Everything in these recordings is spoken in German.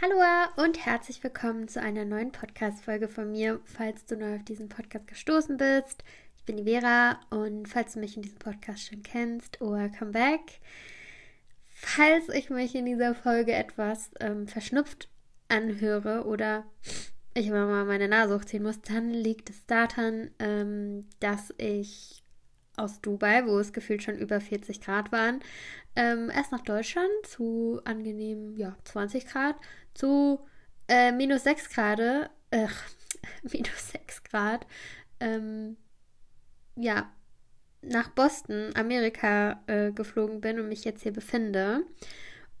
Hallo und herzlich willkommen zu einer neuen Podcast-Folge von mir. Falls du neu auf diesen Podcast gestoßen bist, ich bin die Vera und falls du mich in diesem Podcast schon kennst, welcome back. Falls ich mich in dieser Folge etwas ähm, verschnupft anhöre oder ich immer mal meine Nase hochziehen muss, dann liegt es daran, ähm, dass ich aus Dubai, wo es gefühlt schon über 40 Grad waren, ähm, erst nach Deutschland zu angenehm, ja, 20 Grad, zu äh, minus 6 Grad, äh, minus 6 Grad, ähm, ja, nach Boston, Amerika, äh, geflogen bin und mich jetzt hier befinde.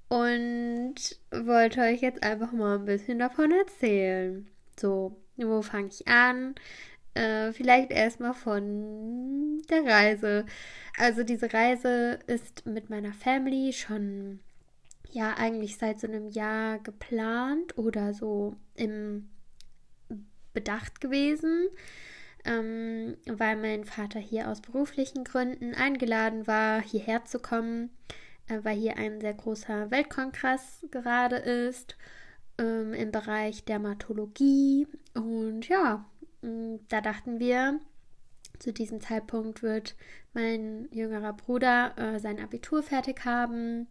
Und wollte euch jetzt einfach mal ein bisschen davon erzählen. So, wo fange ich an? Äh, vielleicht erstmal von der Reise. Also diese Reise ist mit meiner Family schon ja eigentlich seit so einem Jahr geplant oder so im Bedacht gewesen, ähm, weil mein Vater hier aus beruflichen Gründen eingeladen war, hierher zu kommen, äh, weil hier ein sehr großer Weltkongress gerade ist ähm, im Bereich Dermatologie. Und ja, da dachten wir, zu diesem Zeitpunkt wird mein jüngerer Bruder äh, sein Abitur fertig haben.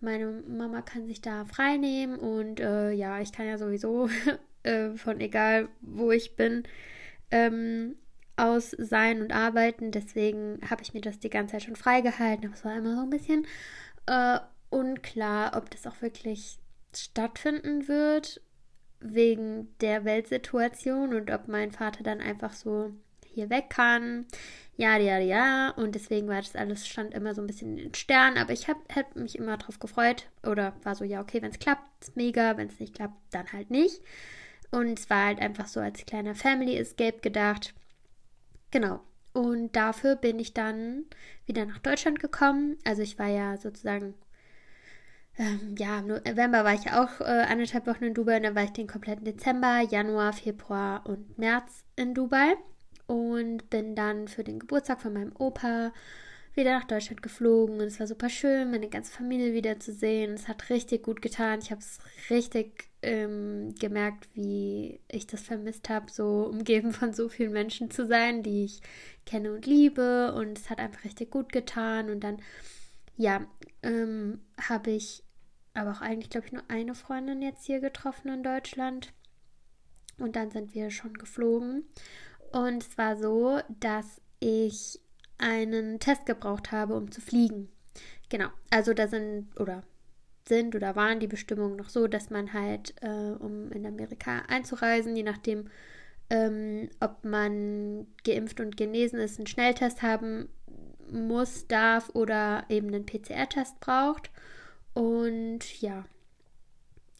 Meine Mama kann sich da frei nehmen und äh, ja, ich kann ja sowieso äh, von egal wo ich bin ähm, aus sein und arbeiten. Deswegen habe ich mir das die ganze Zeit schon freigehalten. Aber es war immer so ein bisschen äh, unklar, ob das auch wirklich stattfinden wird wegen der Weltsituation und ob mein Vater dann einfach so hier weg kann. Ja, ja, ja. Und deswegen war das alles, stand immer so ein bisschen in den Sternen. Aber ich habe hab mich immer drauf gefreut. Oder war so, ja, okay, wenn es klappt, mega. Wenn es nicht klappt, dann halt nicht. Und es war halt einfach so als kleiner Family Escape gedacht. Genau. Und dafür bin ich dann wieder nach Deutschland gekommen. Also ich war ja sozusagen ähm, ja, im November war ich auch äh, anderthalb Wochen in Dubai und dann war ich den kompletten Dezember, Januar, Februar und März in Dubai und bin dann für den Geburtstag von meinem Opa wieder nach Deutschland geflogen und es war super schön, meine ganze Familie wiederzusehen. Es hat richtig gut getan. Ich habe es richtig ähm, gemerkt, wie ich das vermisst habe, so umgeben von so vielen Menschen zu sein, die ich kenne und liebe. Und es hat einfach richtig gut getan. Und dann, ja, ähm, habe ich aber auch eigentlich, glaube ich, nur eine Freundin jetzt hier getroffen in Deutschland. Und dann sind wir schon geflogen. Und es war so, dass ich einen Test gebraucht habe, um zu fliegen. Genau. Also da sind oder sind oder waren die Bestimmungen noch so, dass man halt, äh, um in Amerika einzureisen, je nachdem, ähm, ob man geimpft und genesen ist, einen Schnelltest haben muss, darf oder eben einen PCR-Test braucht. Und ja,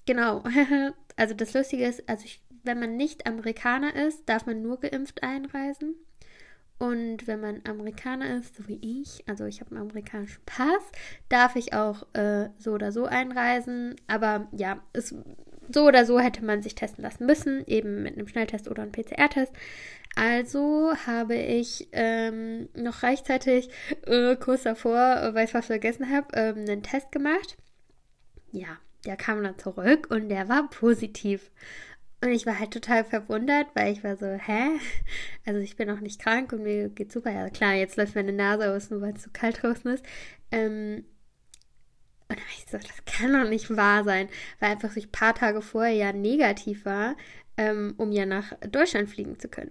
genau. also das Lustige ist, also ich, wenn man nicht Amerikaner ist, darf man nur geimpft einreisen. Und wenn man Amerikaner ist, so wie ich, also ich habe einen amerikanischen Pass, darf ich auch äh, so oder so einreisen. Aber ja, es, so oder so hätte man sich testen lassen müssen, eben mit einem Schnelltest oder einem PCR-Test. Also habe ich ähm, noch rechtzeitig äh, kurz davor, weil ich was vergessen habe, ähm, einen Test gemacht ja, der kam dann zurück und der war positiv. Und ich war halt total verwundert, weil ich war so, hä? Also ich bin auch nicht krank und mir geht's super. Ja klar, jetzt läuft meine Nase aus, nur weil es so kalt draußen ist. Ähm, und dann war ich so, das kann doch nicht wahr sein, weil einfach ich ein paar Tage vorher ja negativ war, ähm, um ja nach Deutschland fliegen zu können.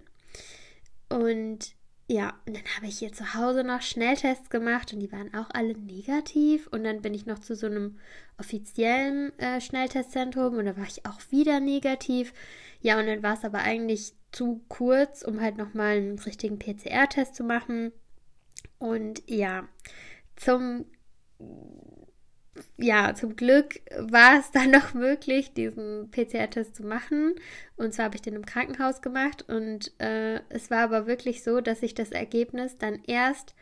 Und ja, und dann habe ich hier zu Hause noch Schnelltests gemacht und die waren auch alle negativ. Und dann bin ich noch zu so einem offiziellen äh, Schnelltestzentrum und da war ich auch wieder negativ. Ja, und dann war es aber eigentlich zu kurz, um halt nochmal einen richtigen PCR-Test zu machen. Und ja, zum ja, zum Glück war es dann noch möglich, diesen PCR-Test zu machen. Und zwar habe ich den im Krankenhaus gemacht. Und äh, es war aber wirklich so, dass ich das Ergebnis dann erst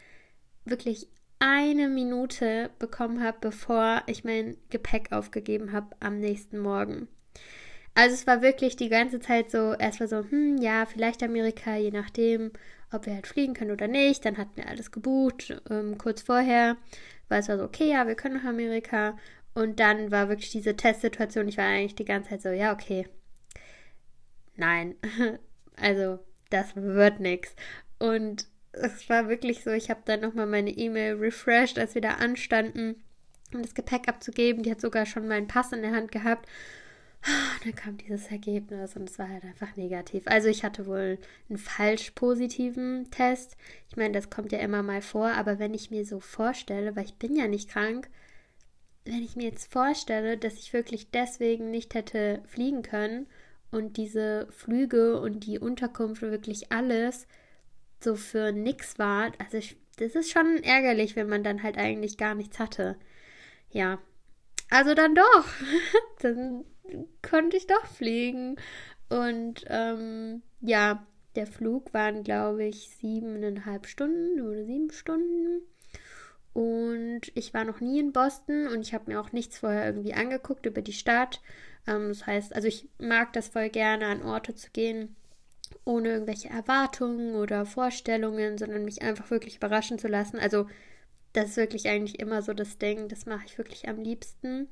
wirklich eine Minute bekommen habe, bevor ich mein Gepäck aufgegeben habe am nächsten Morgen. Also es war wirklich die ganze Zeit so, erst war so, hm, ja, vielleicht Amerika, je nachdem, ob wir halt fliegen können oder nicht. Dann hatten wir alles gebucht, ähm, kurz vorher weil es war so, okay, ja, wir können nach Amerika. Und dann war wirklich diese Testsituation, ich war eigentlich die ganze Zeit so, ja, okay, nein, also das wird nichts. Und es war wirklich so, ich habe dann nochmal meine E-Mail refreshed, als wir da anstanden, um das Gepäck abzugeben. Die hat sogar schon meinen Pass in der Hand gehabt. Und dann kam dieses Ergebnis und es war halt einfach negativ. Also ich hatte wohl einen falsch positiven Test. Ich meine, das kommt ja immer mal vor, aber wenn ich mir so vorstelle, weil ich bin ja nicht krank, wenn ich mir jetzt vorstelle, dass ich wirklich deswegen nicht hätte fliegen können und diese Flüge und die Unterkunft wirklich alles so für nix war, also ich, das ist schon ärgerlich, wenn man dann halt eigentlich gar nichts hatte. Ja, also dann doch. dann konnte ich doch fliegen. Und ähm, ja, der Flug waren, glaube ich, siebeneinhalb Stunden oder sieben Stunden. Und ich war noch nie in Boston und ich habe mir auch nichts vorher irgendwie angeguckt über die Stadt. Ähm, das heißt, also ich mag das voll gerne, an Orte zu gehen, ohne irgendwelche Erwartungen oder Vorstellungen, sondern mich einfach wirklich überraschen zu lassen. Also das ist wirklich eigentlich immer so das Ding, das mache ich wirklich am liebsten.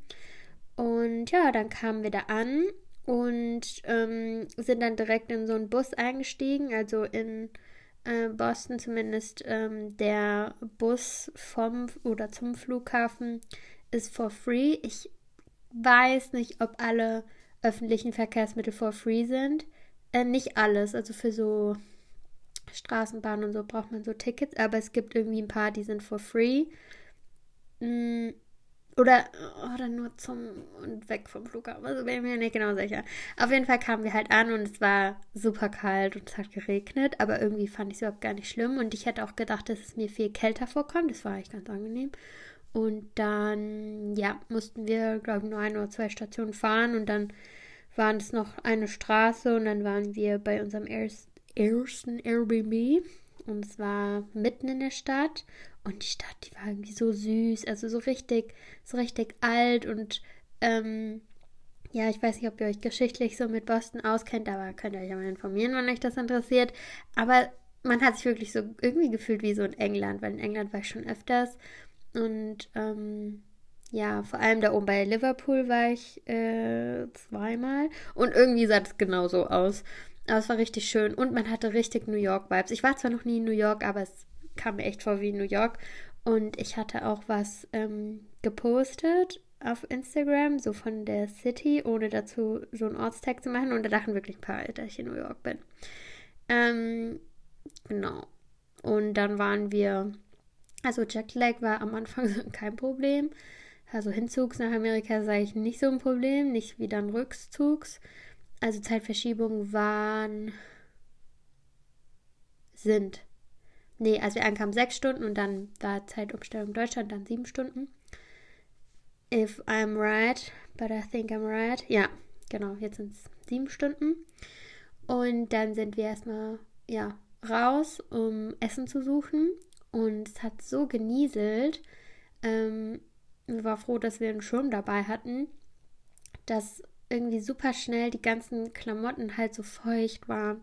Und ja, dann kamen wir da an und ähm, sind dann direkt in so einen Bus eingestiegen, also in äh, Boston zumindest ähm, der Bus vom oder zum Flughafen ist for free. Ich weiß nicht, ob alle öffentlichen Verkehrsmittel for free sind. Äh, nicht alles, also für so Straßenbahn und so braucht man so Tickets, aber es gibt irgendwie ein paar, die sind for free. Oder, oder nur zum und weg vom Flughafen. Also bin ich mir nicht genau sicher. Auf jeden Fall kamen wir halt an und es war super kalt und es hat geregnet, aber irgendwie fand ich es überhaupt gar nicht schlimm. Und ich hätte auch gedacht, dass es mir viel kälter vorkommt. Das war eigentlich ganz angenehm. Und dann, ja, mussten wir, glaube ich, nur ein oder zwei Stationen fahren und dann waren es noch eine Straße und dann waren wir bei unserem ersten ersten Airbnb und es war mitten in der Stadt und die Stadt, die war irgendwie so süß, also so richtig, so richtig alt und ähm, ja, ich weiß nicht, ob ihr euch geschichtlich so mit Boston auskennt, aber könnt ihr euch ja mal informieren, wenn euch das interessiert. Aber man hat sich wirklich so irgendwie gefühlt wie so in England, weil in England war ich schon öfters und ähm, ja, vor allem da oben bei Liverpool war ich äh, zweimal und irgendwie sah das genauso aus. Aber es war richtig schön und man hatte richtig New York-Vibes. Ich war zwar noch nie in New York, aber es kam mir echt vor wie New York. Und ich hatte auch was ähm, gepostet auf Instagram, so von der City, ohne dazu so einen Ortstag zu machen. Und da dachten wirklich ein paar, dass ich in New York bin. Ähm, genau. Und dann waren wir, also Jetlag war am Anfang kein Problem. Also Hinzugs nach Amerika sage ich nicht so ein Problem, nicht wie dann Rückzugs also Zeitverschiebungen waren, sind, nee, als wir ankamen, sechs Stunden und dann war Zeitumstellung Deutschland, dann sieben Stunden. If I'm right, but I think I'm right. Ja, genau, jetzt sind es sieben Stunden. Und dann sind wir erstmal, ja, raus, um Essen zu suchen. Und es hat so genieselt. Ähm, ich war froh, dass wir einen Schirm dabei hatten, dass irgendwie super schnell die ganzen Klamotten halt so feucht waren.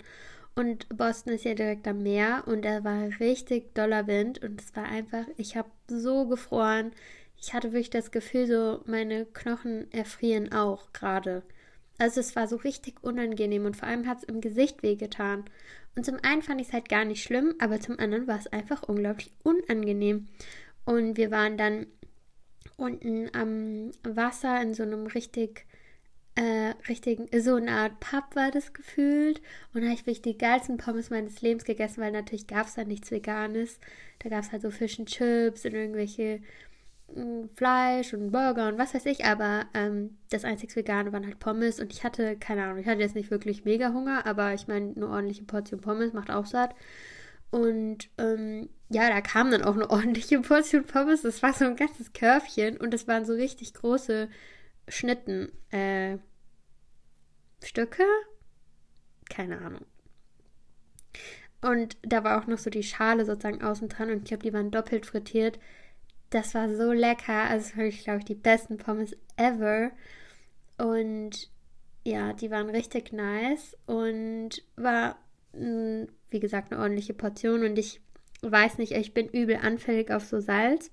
Und Boston ist ja direkt am Meer und da war richtig doller Wind und es war einfach, ich habe so gefroren. Ich hatte wirklich das Gefühl, so meine Knochen erfrieren auch gerade. Also es war so richtig unangenehm und vor allem hat es im Gesicht wehgetan. Und zum einen fand ich es halt gar nicht schlimm, aber zum anderen war es einfach unglaublich unangenehm. Und wir waren dann unten am Wasser in so einem richtig äh, richtigen, so eine Art Pub war das gefühlt. Und da habe ich wirklich die geilsten Pommes meines Lebens gegessen, weil natürlich gab es da nichts Veganes. Da gab es halt so Fisch und Chips und irgendwelche mh, hm, Fleisch und Burger und was weiß ich. Aber ähm, das einzig Vegane waren halt Pommes. Und ich hatte, keine Ahnung, ich hatte jetzt nicht wirklich mega Hunger, aber ich meine, eine ordentliche Portion Pommes macht auch satt. Und ähm, ja, da kam dann auch eine ordentliche Portion Pommes. Das war so ein ganzes Körbchen und das waren so richtig große Schnitten. Äh, Stücke? Keine Ahnung. Und da war auch noch so die Schale sozusagen außen dran und ich glaube, die waren doppelt frittiert. Das war so lecker. Also, ich, glaube ich, die besten Pommes ever. Und ja, die waren richtig nice und war, wie gesagt, eine ordentliche Portion. Und ich weiß nicht, ich bin übel anfällig auf so Salz.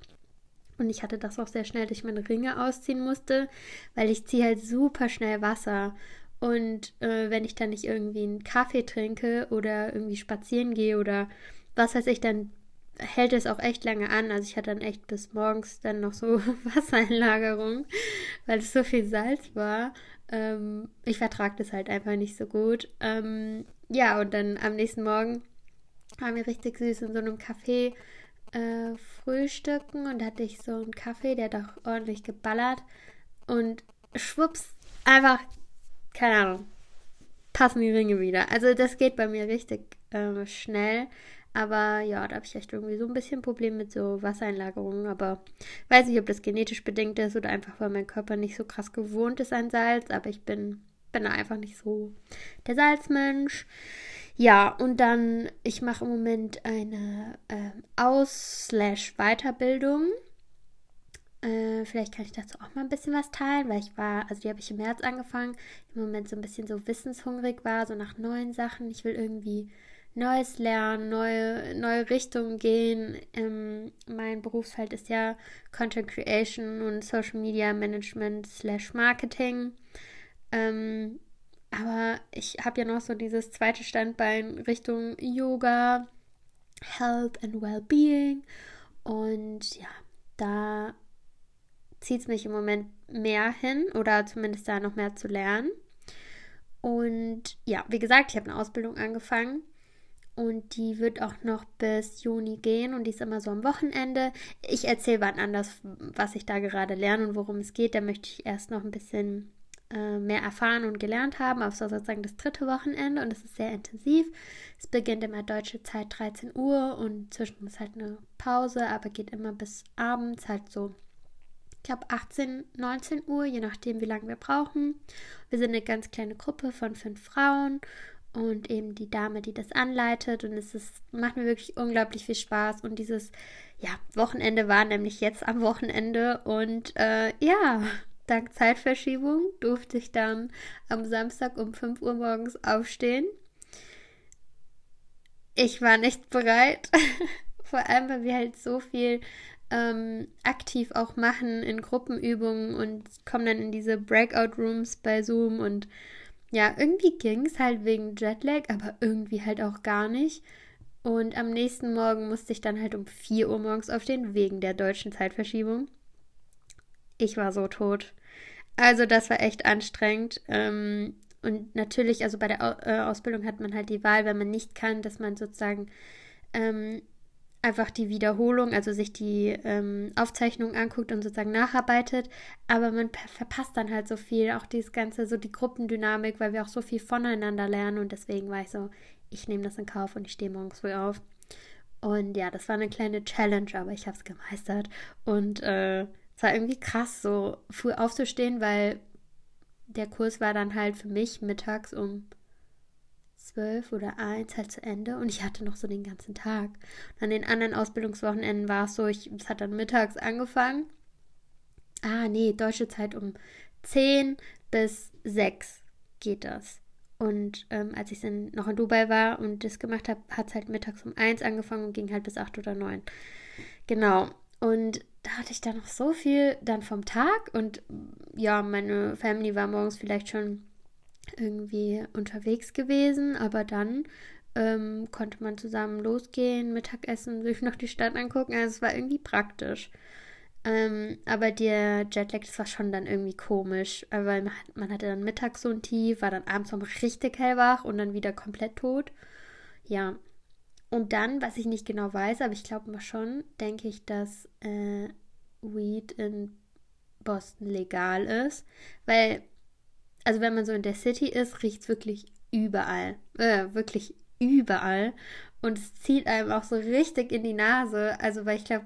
Und ich hatte das auch sehr schnell durch meine Ringe ausziehen musste, weil ich ziehe halt super schnell Wasser. Und äh, wenn ich dann nicht irgendwie einen Kaffee trinke oder irgendwie spazieren gehe oder was weiß ich, dann hält es auch echt lange an. Also ich hatte dann echt bis morgens dann noch so Wassereinlagerung, weil es so viel Salz war. Ähm, ich vertrage das halt einfach nicht so gut. Ähm, ja, und dann am nächsten Morgen haben wir richtig süß in so einem Café äh, frühstücken und hatte ich so einen Kaffee, der auch ordentlich geballert und schwupps, einfach, keine Ahnung, passen die Ringe wieder. Also das geht bei mir richtig äh, schnell. Aber ja, da habe ich echt irgendwie so ein bisschen Problem mit so Wassereinlagerungen. Aber weiß nicht, ob das genetisch bedingt ist oder einfach, weil mein Körper nicht so krass gewohnt ist an Salz. Aber ich bin, bin einfach nicht so der Salzmensch. Ja, und dann, ich mache im Moment eine äh, Aus-Weiterbildung. Äh, vielleicht kann ich dazu auch mal ein bisschen was teilen, weil ich war, also die habe ich im März angefangen, im Moment so ein bisschen so wissenshungrig war, so nach neuen Sachen. Ich will irgendwie Neues lernen, neue, neue Richtungen gehen. Ähm, mein Berufsfeld ist ja Content Creation und Social Media Management slash Marketing. Ähm, aber ich habe ja noch so dieses zweite Standbein Richtung Yoga, Health and Wellbeing. Und ja, da zieht es mich im Moment mehr hin oder zumindest da noch mehr zu lernen. Und ja, wie gesagt, ich habe eine Ausbildung angefangen und die wird auch noch bis Juni gehen und die ist immer so am Wochenende. Ich erzähle wann anders, was ich da gerade lerne und worum es geht. Da möchte ich erst noch ein bisschen äh, mehr erfahren und gelernt haben. War sozusagen das dritte Wochenende und es ist sehr intensiv. Es beginnt immer deutsche Zeit 13 Uhr und zwischen ist halt eine Pause, aber geht immer bis abends halt so ich glaube 18, 19 Uhr, je nachdem, wie lange wir brauchen. Wir sind eine ganz kleine Gruppe von fünf Frauen und eben die Dame, die das anleitet. Und es ist, macht mir wirklich unglaublich viel Spaß. Und dieses ja, Wochenende war nämlich jetzt am Wochenende. Und äh, ja, dank Zeitverschiebung durfte ich dann am Samstag um 5 Uhr morgens aufstehen. Ich war nicht bereit. Vor allem, weil wir halt so viel ähm, aktiv auch machen in Gruppenübungen und kommen dann in diese Breakout Rooms bei Zoom und ja, irgendwie ging es halt wegen Jetlag, aber irgendwie halt auch gar nicht. Und am nächsten Morgen musste ich dann halt um 4 Uhr morgens aufstehen, wegen der deutschen Zeitverschiebung. Ich war so tot. Also das war echt anstrengend. Ähm, und natürlich, also bei der äh, Ausbildung hat man halt die Wahl, wenn man nicht kann, dass man sozusagen ähm, einfach die Wiederholung, also sich die ähm, Aufzeichnung anguckt und sozusagen nacharbeitet, aber man verpasst dann halt so viel, auch dieses ganze, so die Gruppendynamik, weil wir auch so viel voneinander lernen und deswegen war ich so, ich nehme das in Kauf und ich stehe morgens früh auf. Und ja, das war eine kleine Challenge, aber ich habe es gemeistert und äh, es war irgendwie krass, so früh aufzustehen, weil der Kurs war dann halt für mich mittags um zwölf oder eins halt zu Ende und ich hatte noch so den ganzen Tag. Und an den anderen Ausbildungswochenenden war es so, ich, es hat dann mittags angefangen. Ah, nee, deutsche Zeit um 10 bis 6 geht das. Und ähm, als ich dann noch in Dubai war und das gemacht habe, hat es halt mittags um 1 angefangen und ging halt bis 8 oder 9. Genau. Und da hatte ich dann noch so viel dann vom Tag und ja, meine Family war morgens vielleicht schon irgendwie unterwegs gewesen, aber dann ähm, konnte man zusammen losgehen, Mittagessen, sich noch die Stadt angucken. Also es war irgendwie praktisch. Ähm, aber der Jetlag, das war schon dann irgendwie komisch, weil man, man hatte dann mittags so ein Tief, war dann abends noch richtig hellwach und dann wieder komplett tot. Ja. Und dann, was ich nicht genau weiß, aber ich glaube mal schon, denke ich, dass äh, Weed in Boston legal ist, weil also wenn man so in der City ist, riecht es wirklich überall. Äh, wirklich überall. Und es zieht einem auch so richtig in die Nase. Also, weil ich glaube,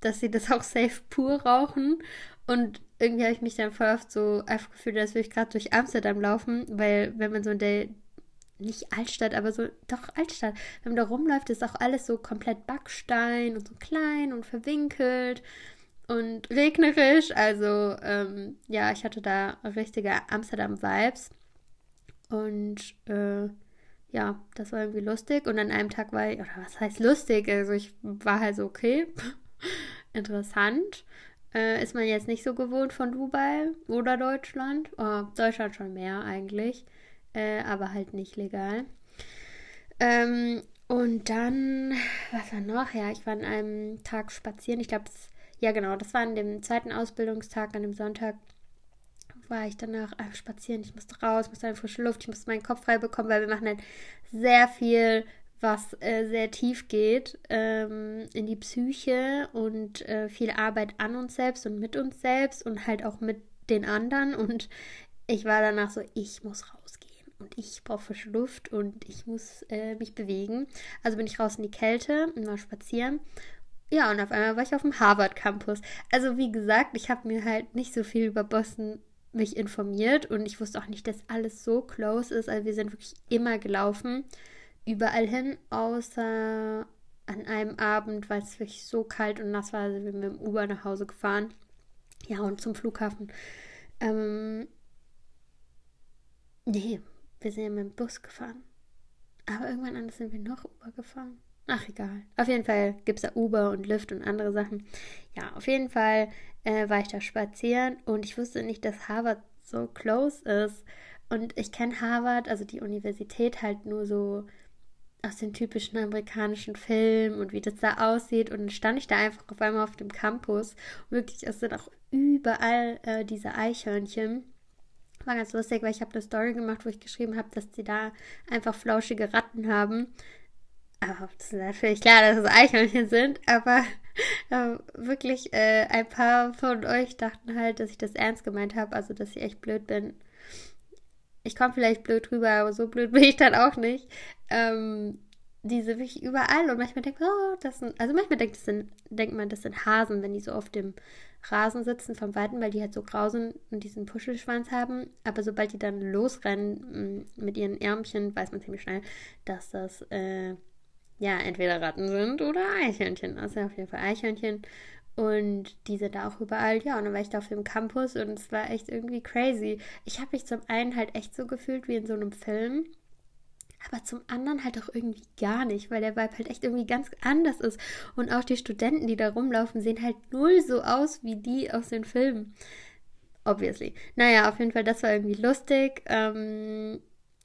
dass sie das auch safe pur rauchen. Und irgendwie habe ich mich dann voll oft so gefühlt, als würde ich gerade durch Amsterdam laufen, weil wenn man so in der, nicht Altstadt, aber so, doch Altstadt, wenn man da rumläuft, ist auch alles so komplett Backstein und so klein und verwinkelt und regnerisch. Also ähm, ja, ich hatte da richtige Amsterdam-Vibes. Und äh, ja, das war irgendwie lustig. Und an einem Tag war ich, oder was heißt lustig? Also ich war halt so, okay, interessant. Äh, ist man jetzt nicht so gewohnt von Dubai oder Deutschland. Oh, Deutschland schon mehr eigentlich. Äh, aber halt nicht legal. Ähm, und dann, was war noch? Ja, ich war an einem Tag spazieren. Ich glaube, ja genau, das war an dem zweiten Ausbildungstag, an dem Sonntag war ich danach einfach spazieren. Ich musste raus, musste eine frische Luft, ich musste meinen Kopf frei bekommen, weil wir machen halt sehr viel, was äh, sehr tief geht ähm, in die Psyche und äh, viel Arbeit an uns selbst und mit uns selbst und halt auch mit den anderen. Und ich war danach so, ich muss rausgehen und ich brauche frische Luft und ich muss äh, mich bewegen. Also bin ich raus in die Kälte und war spazieren. Ja, und auf einmal war ich auf dem Harvard Campus. Also wie gesagt, ich habe mir halt nicht so viel über Boston mich informiert und ich wusste auch nicht, dass alles so close ist. Also wir sind wirklich immer gelaufen, überall hin, außer an einem Abend, weil es wirklich so kalt und nass war, also wir sind mit dem Uber nach Hause gefahren. Ja, und zum Flughafen. Ähm, nee, wir sind ja mit dem Bus gefahren. Aber irgendwann anders sind wir noch Uber gefahren. Ach, egal. Auf jeden Fall gibt es da Uber und Lyft und andere Sachen. Ja, auf jeden Fall äh, war ich da spazieren und ich wusste nicht, dass Harvard so close ist. Und ich kenne Harvard, also die Universität, halt nur so aus den typischen amerikanischen Filmen und wie das da aussieht. Und dann stand ich da einfach auf einmal auf dem Campus. Und wirklich, es sind auch überall äh, diese Eichhörnchen. War ganz lustig, weil ich habe eine Story gemacht, wo ich geschrieben habe, dass die da einfach flauschige Ratten haben. Aber das ist natürlich klar, dass es Eichhörnchen sind, aber äh, wirklich äh, ein paar von euch dachten halt, dass ich das ernst gemeint habe, also dass ich echt blöd bin. Ich komme vielleicht blöd rüber, aber so blöd bin ich dann auch nicht. Ähm, diese wirklich überall und manchmal denkt man, oh, das sind, also manchmal denkt, das sind, denkt man, das sind Hasen, wenn die so auf dem Rasen sitzen vom Weiten, weil die halt so grau sind und diesen Puschelschwanz haben. Aber sobald die dann losrennen mm, mit ihren Ärmchen, weiß man ziemlich schnell, dass das äh, ja, entweder Ratten sind oder Eichhörnchen. Also auf jeden Fall Eichhörnchen. Und die sind da auch überall. Ja, und dann war ich da auf dem Campus und es war echt irgendwie crazy. Ich habe mich zum einen halt echt so gefühlt wie in so einem Film. Aber zum anderen halt auch irgendwie gar nicht, weil der Vibe halt echt irgendwie ganz anders ist. Und auch die Studenten, die da rumlaufen, sehen halt null so aus wie die aus den Filmen. Obviously. Naja, auf jeden Fall, das war irgendwie lustig. Ähm,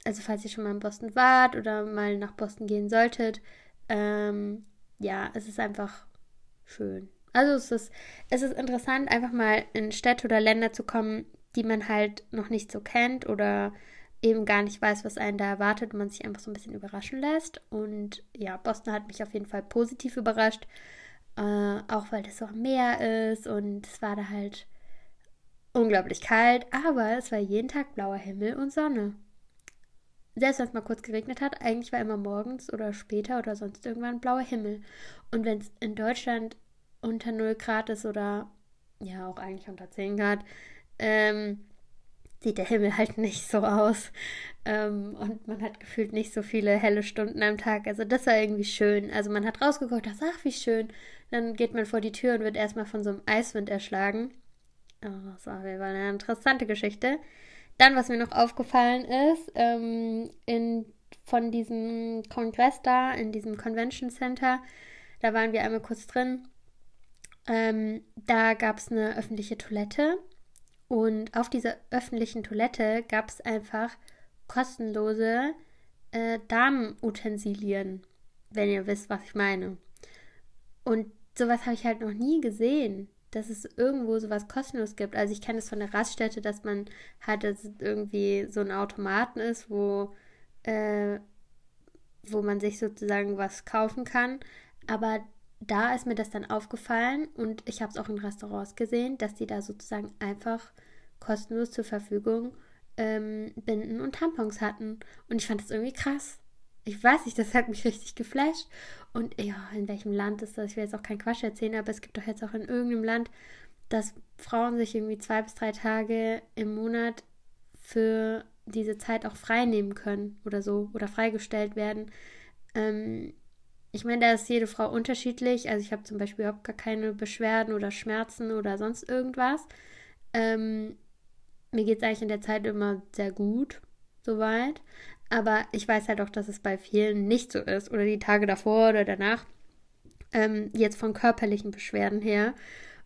also falls ihr schon mal in Boston wart oder mal nach Boston gehen solltet, ähm, ja, es ist einfach schön. Also es ist, es ist interessant, einfach mal in Städte oder Länder zu kommen, die man halt noch nicht so kennt oder eben gar nicht weiß, was einen da erwartet und man sich einfach so ein bisschen überraschen lässt. Und ja, Boston hat mich auf jeden Fall positiv überrascht, äh, auch weil das am Meer ist und es war da halt unglaublich kalt, aber es war jeden Tag blauer Himmel und Sonne selbst wenn es mal kurz geregnet hat, eigentlich war immer morgens oder später oder sonst irgendwann blauer Himmel. Und wenn es in Deutschland unter 0 Grad ist oder ja auch eigentlich unter 10 Grad, ähm, sieht der Himmel halt nicht so aus. Ähm, und man hat gefühlt nicht so viele helle Stunden am Tag. Also das war irgendwie schön. Also man hat rausgeguckt, dachte, ach wie schön. Dann geht man vor die Tür und wird erstmal von so einem Eiswind erschlagen. Oh, das war eine interessante Geschichte. Dann, was mir noch aufgefallen ist, ähm, in, von diesem Kongress da, in diesem Convention Center, da waren wir einmal kurz drin. Ähm, da gab es eine öffentliche Toilette und auf dieser öffentlichen Toilette gab es einfach kostenlose äh, Damenutensilien, wenn ihr wisst, was ich meine. Und sowas habe ich halt noch nie gesehen dass es irgendwo sowas kostenlos gibt. Also ich kenne es von der Raststätte, dass man halt dass irgendwie so ein Automaten ist, wo, äh, wo man sich sozusagen was kaufen kann. Aber da ist mir das dann aufgefallen und ich habe es auch in Restaurants gesehen, dass die da sozusagen einfach kostenlos zur Verfügung ähm, Binden und Tampons hatten. Und ich fand das irgendwie krass ich weiß nicht, das hat mich richtig geflasht. Und ja, in welchem Land ist das? Ich will jetzt auch keinen Quatsch erzählen, aber es gibt doch jetzt auch in irgendeinem Land, dass Frauen sich irgendwie zwei bis drei Tage im Monat für diese Zeit auch frei nehmen können oder so oder freigestellt werden. Ähm, ich meine, da ist jede Frau unterschiedlich. Also ich habe zum Beispiel überhaupt gar keine Beschwerden oder Schmerzen oder sonst irgendwas. Ähm, mir geht es eigentlich in der Zeit immer sehr gut, soweit. Aber ich weiß halt auch, dass es bei vielen nicht so ist oder die Tage davor oder danach. Ähm, jetzt von körperlichen Beschwerden her.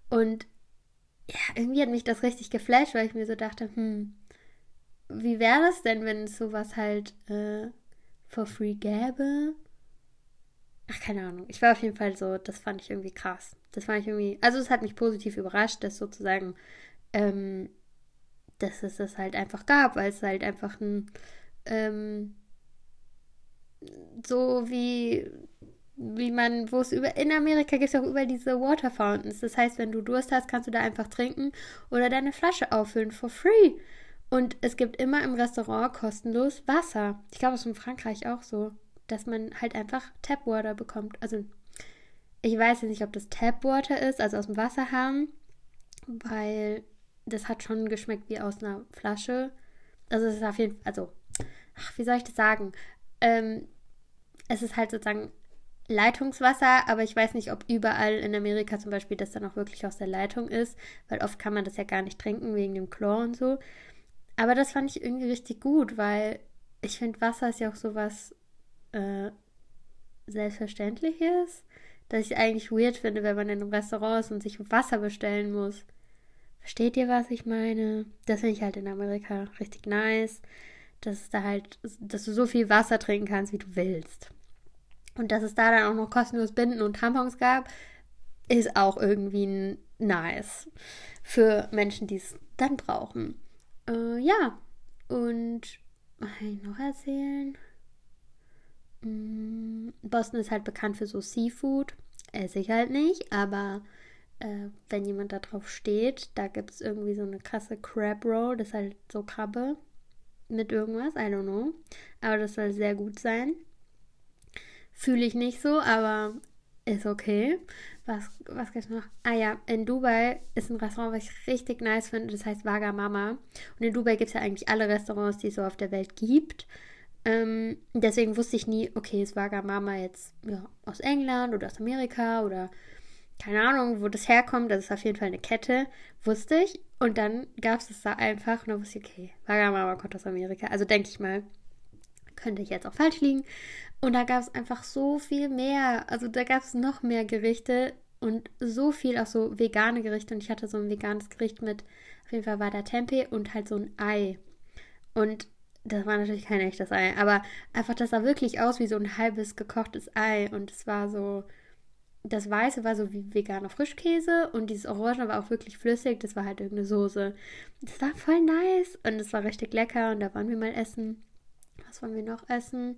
Und ja, irgendwie hat mich das richtig geflasht, weil ich mir so dachte, hm, wie wäre das denn, wenn es sowas halt äh, for free gäbe? Ach, keine Ahnung. Ich war auf jeden Fall so, das fand ich irgendwie krass. Das fand ich irgendwie, also es hat mich positiv überrascht, dass sozusagen, ähm, dass es das halt einfach gab, weil es halt einfach ein, ähm, so wie, wie man, wo es über, in Amerika gibt es auch über diese Water Fountains. Das heißt, wenn du Durst hast, kannst du da einfach trinken oder deine Flasche auffüllen for free. Und es gibt immer im Restaurant kostenlos Wasser. Ich glaube, es ist in Frankreich auch so, dass man halt einfach Tapwater bekommt. Also, ich weiß jetzt nicht, ob das Tapwater ist, also aus dem Wasserhahn, weil das hat schon geschmeckt wie aus einer Flasche. Also, es ist auf jeden Fall, also, ach, wie soll ich das sagen? Ähm, es ist halt sozusagen Leitungswasser, aber ich weiß nicht, ob überall in Amerika zum Beispiel das dann auch wirklich aus der Leitung ist, weil oft kann man das ja gar nicht trinken wegen dem Chlor und so. Aber das fand ich irgendwie richtig gut, weil ich finde, Wasser ist ja auch sowas äh, Selbstverständliches, dass ich eigentlich weird finde, wenn man in einem Restaurant ist und sich Wasser bestellen muss. Versteht ihr, was ich meine? Das finde ich halt in Amerika richtig nice, dass da halt, dass du so viel Wasser trinken kannst, wie du willst. Und dass es da dann auch noch kostenlos Binden und Tampons gab, ist auch irgendwie nice für Menschen, die es dann brauchen. Äh, ja, und was ich noch erzählen? Mm, Boston ist halt bekannt für so Seafood. Esse ich halt nicht, aber äh, wenn jemand da drauf steht, da gibt es irgendwie so eine krasse Crab Roll. Das ist halt so Krabbe mit irgendwas, I don't know. Aber das soll sehr gut sein. Fühle ich nicht so, aber ist okay. Was, was es noch? Ah ja, in Dubai ist ein Restaurant, was ich richtig nice finde. Das heißt Vaga Mama. Und in Dubai gibt es ja eigentlich alle Restaurants, die es so auf der Welt gibt. Ähm, deswegen wusste ich nie, okay, ist Vaga Mama jetzt ja, aus England oder aus Amerika oder keine Ahnung, wo das herkommt. Das ist auf jeden Fall eine Kette, wusste ich. Und dann gab es es da einfach und dann wusste ich, okay, Vaga Mama kommt aus Amerika. Also denke ich mal, könnte ich jetzt auch falsch liegen. Und da gab es einfach so viel mehr. Also da gab es noch mehr Gerichte und so viel auch so vegane Gerichte. Und ich hatte so ein veganes Gericht mit, auf jeden Fall war da Tempeh und halt so ein Ei. Und das war natürlich kein echtes Ei, aber einfach, das sah wirklich aus wie so ein halbes gekochtes Ei. Und es war so, das Weiße war so wie veganer Frischkäse und dieses Orange war auch wirklich flüssig. Das war halt irgendeine Soße. Das war voll nice und es war richtig lecker. Und da waren wir mal essen. Was wollen wir noch essen?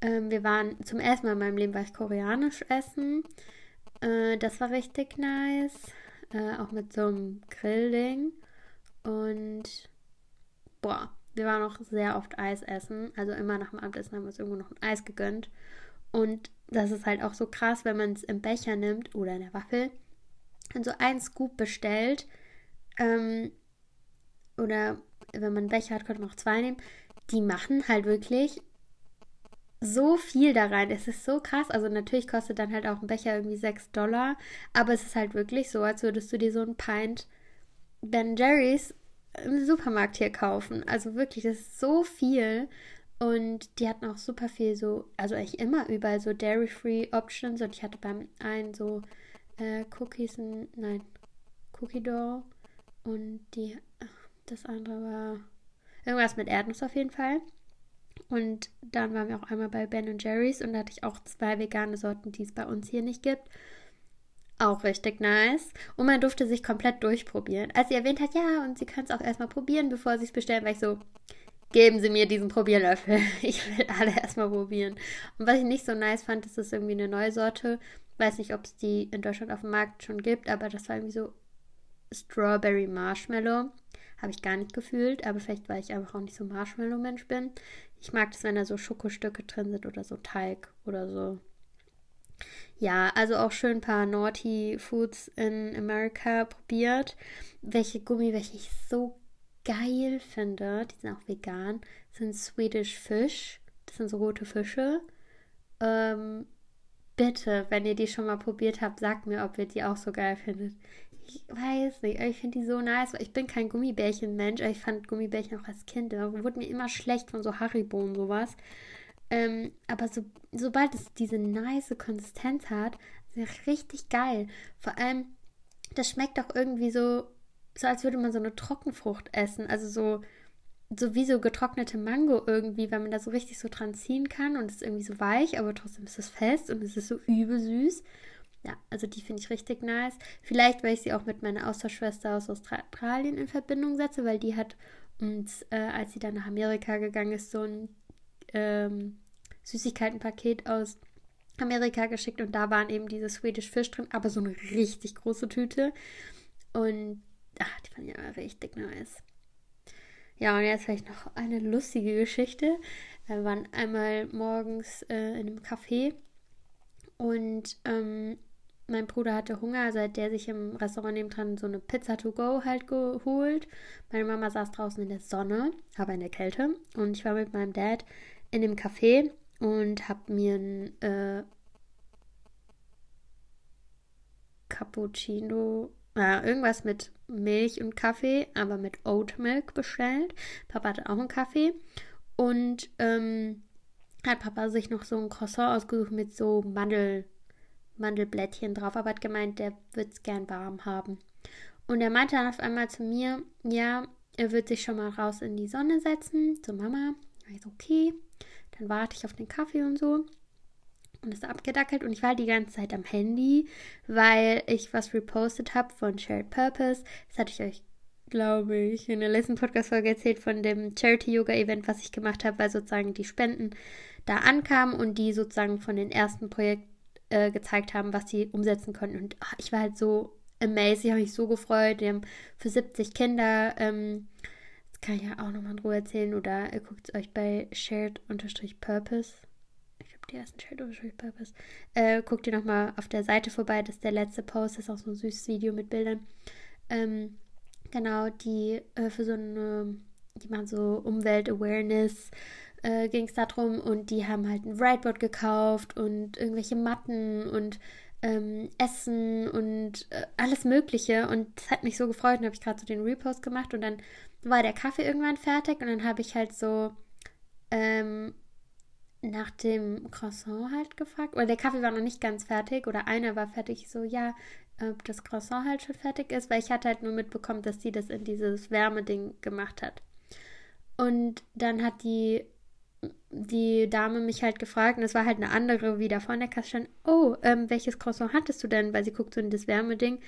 Ähm, wir waren zum ersten Mal in meinem Leben war ich koreanisch essen. Äh, das war richtig nice. Äh, auch mit so einem Grillding. Und boah, wir waren auch sehr oft Eis essen. Also immer nach dem Abendessen haben wir uns irgendwo noch ein Eis gegönnt. Und das ist halt auch so krass, wenn man es im Becher nimmt oder in der Waffel und so einen Scoop bestellt. Ähm, oder wenn man einen Becher hat, könnte man auch zwei nehmen. Die machen halt wirklich so viel da rein. Es ist so krass. Also natürlich kostet dann halt auch ein Becher irgendwie 6 Dollar. Aber es ist halt wirklich so, als würdest du dir so ein Pint Ben Jerry's im Supermarkt hier kaufen. Also wirklich, das ist so viel. Und die hatten auch super viel so, also eigentlich immer überall so Dairy-Free Options. Und ich hatte beim einen so äh, Cookies, nein, Cookie Dough. Und die, das andere war irgendwas mit Erdnuss auf jeden Fall. Und dann waren wir auch einmal bei Ben Jerry's und da hatte ich auch zwei vegane Sorten, die es bei uns hier nicht gibt. Auch richtig nice. Und man durfte sich komplett durchprobieren. Als sie erwähnt hat, ja, und sie kann es auch erstmal probieren, bevor sie es bestellen, war ich so, geben Sie mir diesen Probierlöffel. Ich will alle erstmal probieren. Und was ich nicht so nice fand, ist das irgendwie eine neue Sorte. Weiß nicht, ob es die in Deutschland auf dem Markt schon gibt, aber das war irgendwie so Strawberry Marshmallow. Habe ich gar nicht gefühlt, aber vielleicht, weil ich einfach auch nicht so Marshmallow-Mensch bin. Ich mag es, wenn da so Schokostücke drin sind oder so Teig oder so. Ja, also auch schön ein paar Naughty Foods in Amerika probiert. Welche Gummi, welche ich so geil finde, die sind auch vegan, sind Swedish Fish. Das sind so rote Fische. Ähm, bitte, wenn ihr die schon mal probiert habt, sagt mir, ob ihr die auch so geil findet. Ich weiß nicht, ich finde die so nice. Ich bin kein Gummibärchen-Mensch, ich fand Gummibärchen auch als Kind. Wurde mir immer schlecht von so Haribo und sowas. Ähm, aber so, sobald es diese nice Konsistenz hat, ist es richtig geil. Vor allem, das schmeckt auch irgendwie so so als würde man so eine Trockenfrucht essen. Also so, so wie so getrocknete Mango irgendwie, weil man da so richtig so dran ziehen kann und es ist irgendwie so weich, aber trotzdem ist es fest und es ist so übel süß. Ja, also die finde ich richtig nice. Vielleicht, weil ich sie auch mit meiner Austauschschwester aus Australien in Verbindung setze, weil die hat uns, äh, als sie dann nach Amerika gegangen ist, so ein ähm, Süßigkeitenpaket aus Amerika geschickt und da waren eben diese Swedish Fish drin, aber so eine richtig große Tüte. Und ach, die fand ich immer richtig nice. Ja, und jetzt vielleicht noch eine lustige Geschichte. Wir waren einmal morgens äh, in einem Café und ähm, mein Bruder hatte Hunger, seit der sich im Restaurant nebendran so eine Pizza to go halt geholt. Meine Mama saß draußen in der Sonne, aber in der Kälte. Und ich war mit meinem Dad in dem Café und habe mir ein äh, Cappuccino, ja, irgendwas mit Milch und Kaffee, aber mit Oat Milk bestellt. Papa hatte auch einen Kaffee und ähm, hat Papa sich noch so ein Croissant ausgesucht mit so Mandel, Mandelblättchen drauf, aber hat gemeint, der wird es gern warm haben. Und er meinte dann auf einmal zu mir, ja, er wird sich schon mal raus in die Sonne setzen, zur Mama. Ich so, okay. Dann warte ich auf den Kaffee und so. Und ist abgedackelt und ich war die ganze Zeit am Handy, weil ich was repostet habe von Shared Purpose. Das hatte ich euch, glaube ich, in der letzten Podcast-Folge erzählt von dem Charity-Yoga-Event, was ich gemacht habe, weil sozusagen die Spenden da ankamen und die sozusagen von den ersten Projekten äh, gezeigt haben, was sie umsetzen konnten. Und ach, ich war halt so amazed, ich habe mich so gefreut. Die haben für 70 Kinder ähm, kann ich ja auch nochmal drüber erzählen oder ihr guckt es euch bei Shared-Purpose. Ich glaube, die ersten Shared-Purpose. Äh, guckt ihr nochmal auf der Seite vorbei. Das ist der letzte Post. Das ist auch so ein süßes Video mit Bildern. Ähm, genau, die äh, für so eine, die machen so Umwelt-Awareness. Äh, ging es darum und die haben halt ein Whiteboard gekauft und irgendwelche Matten und ähm, Essen und äh, alles Mögliche. Und das hat mich so gefreut. Und habe ich gerade so den Repost gemacht und dann war der Kaffee irgendwann fertig und dann habe ich halt so ähm, nach dem Croissant halt gefragt. Oder der Kaffee war noch nicht ganz fertig oder einer war fertig. So, ja, ob das Croissant halt schon fertig ist, weil ich hatte halt nur mitbekommen, dass sie das in dieses Wärmeding gemacht hat. Und dann hat die die Dame mich halt gefragt, und es war halt eine andere wieder von der Kasse stand, oh, ähm, welches Croissant hattest du denn? Weil sie guckt so in das Wärmeding.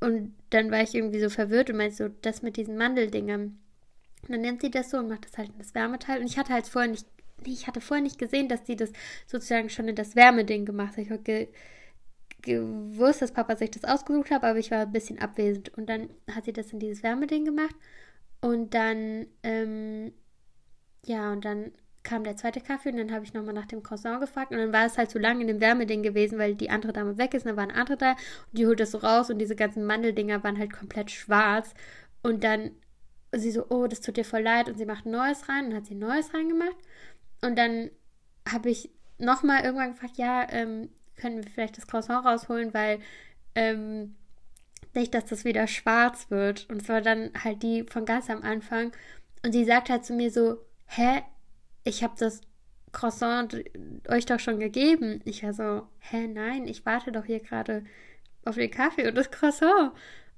Und dann war ich irgendwie so verwirrt und meinte so, das mit diesen Mandeldingern. Und dann nimmt sie das so und macht das halt in das Wärmeteil. Und ich hatte halt vorher nicht, nee, ich hatte vorher nicht gesehen, dass sie das sozusagen schon in das Wärmeding gemacht hat. Ich habe ge gewusst, dass Papa sich das ausgesucht hat, aber ich war ein bisschen abwesend. Und dann hat sie das in dieses Wärmeding gemacht. Und dann, ähm, ja, und dann kam der zweite Kaffee und dann habe ich nochmal nach dem Croissant gefragt und dann war es halt zu lange in dem Wärmeding gewesen, weil die andere Dame weg ist und dann war eine andere da und die holt das so raus und diese ganzen Mandeldinger waren halt komplett schwarz und dann sie so, oh, das tut dir voll leid und sie macht neues rein und hat sie neues reingemacht und dann habe ich nochmal irgendwann gefragt, ja, ähm, können wir vielleicht das Croissant rausholen, weil ähm, nicht, dass das wieder schwarz wird und es war dann halt die von ganz am Anfang und sie sagt halt zu mir so, hä, ich habe das Croissant euch doch schon gegeben. Ich war so, hä, nein, ich warte doch hier gerade auf den Kaffee und das Croissant.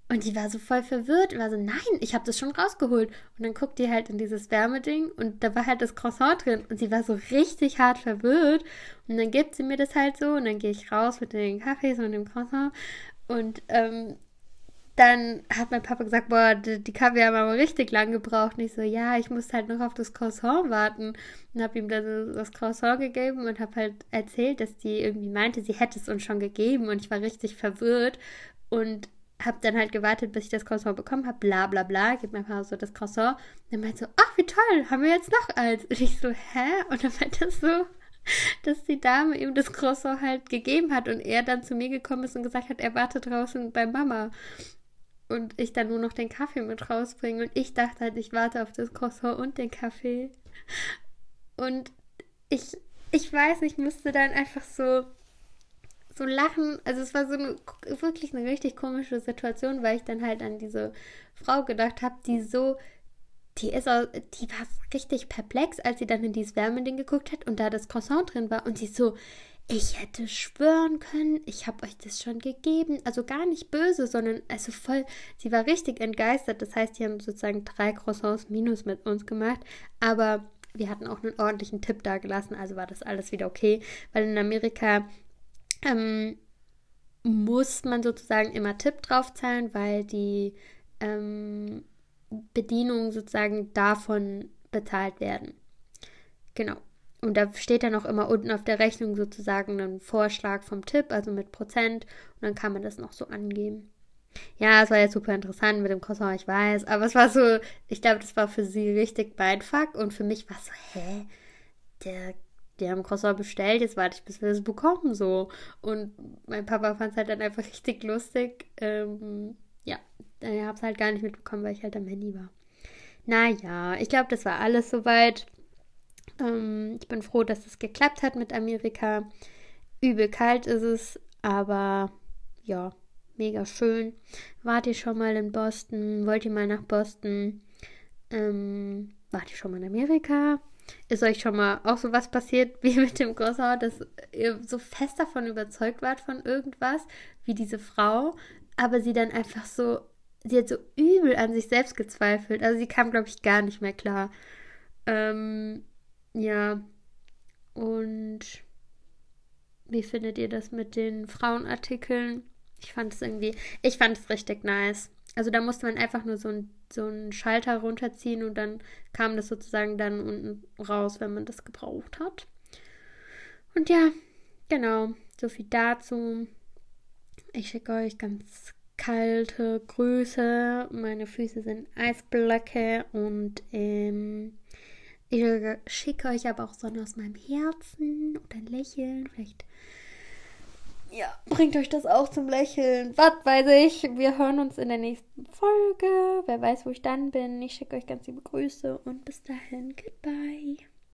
Und die war so voll verwirrt. war so, nein, ich habe das schon rausgeholt. Und dann guckt die halt in dieses Wärmeding und da war halt das Croissant drin. Und sie war so richtig hart verwirrt. Und dann gibt sie mir das halt so und dann gehe ich raus mit den Kaffees und dem Croissant. Und ähm, dann hat mein Papa gesagt, boah, die, die Kaffee haben aber richtig lang gebraucht. Und ich so, ja, ich muss halt noch auf das Croissant warten. Und habe ihm dann das Croissant gegeben und habe halt erzählt, dass die irgendwie meinte, sie hätte es uns schon gegeben. Und ich war richtig verwirrt und habe dann halt gewartet, bis ich das Croissant bekommen habe. Bla bla bla, gibt mein Papa so das Croissant. Und dann meinte so, ach, wie toll, haben wir jetzt noch eins? Und ich so, hä? Und dann meinte er so, dass die Dame ihm das Croissant halt gegeben hat und er dann zu mir gekommen ist und gesagt hat, er wartet draußen bei Mama und ich dann nur noch den Kaffee mit rausbringe. Und ich dachte halt, ich warte auf das Croissant und den Kaffee. Und ich, ich weiß, ich musste dann einfach so, so lachen. Also es war so eine, wirklich eine richtig komische Situation, weil ich dann halt an diese Frau gedacht habe, die so, die ist auch, die war richtig perplex, als sie dann in dieses Wärmeding geguckt hat und da das Croissant drin war. Und sie so, ich hätte schwören können, ich habe euch das schon gegeben. Also gar nicht böse, sondern also voll, sie war richtig entgeistert. Das heißt, die haben sozusagen drei Croissants minus mit uns gemacht. Aber wir hatten auch einen ordentlichen Tipp da gelassen, also war das alles wieder okay. Weil in Amerika ähm, muss man sozusagen immer Tipp draufzahlen, weil die ähm, Bedienungen sozusagen davon bezahlt werden. Genau. Und da steht dann auch immer unten auf der Rechnung sozusagen ein Vorschlag vom Tipp, also mit Prozent. Und dann kann man das noch so angeben. Ja, es war jetzt super interessant mit dem Croissant, ich weiß. Aber es war so, ich glaube, das war für sie richtig Mindfuck. Und für mich war es so, hä? Der, die haben Croissant bestellt, jetzt warte ich, bis wir das bekommen, so. Und mein Papa fand es halt dann einfach richtig lustig. Ähm, ja, ich habe es halt gar nicht mitbekommen, weil ich halt am Handy war. Naja, ich glaube, das war alles soweit. Ähm, ich bin froh, dass es geklappt hat mit Amerika. Übel kalt ist es, aber ja, mega schön. Wart ihr schon mal in Boston? Wollt ihr mal nach Boston? Ähm, wart ihr schon mal in Amerika? Ist euch schon mal auch so was passiert wie mit dem Croissant, dass ihr so fest davon überzeugt wart von irgendwas, wie diese Frau, aber sie dann einfach so, sie hat so übel an sich selbst gezweifelt. Also sie kam, glaube ich, gar nicht mehr klar. Ähm, ja. Und wie findet ihr das mit den Frauenartikeln? Ich fand es irgendwie, ich fand es richtig nice. Also da musste man einfach nur so, ein, so einen Schalter runterziehen und dann kam das sozusagen dann unten raus, wenn man das gebraucht hat. Und ja, genau, so viel dazu. Ich schicke euch ganz kalte Grüße. Meine Füße sind Eisblöcke und ähm, ich schicke euch aber auch Sonne aus meinem Herzen oder ein Lächeln. Vielleicht ja, bringt euch das auch zum Lächeln. Was weiß ich. Wir hören uns in der nächsten Folge. Wer weiß, wo ich dann bin. Ich schicke euch ganz liebe Grüße und bis dahin. Goodbye.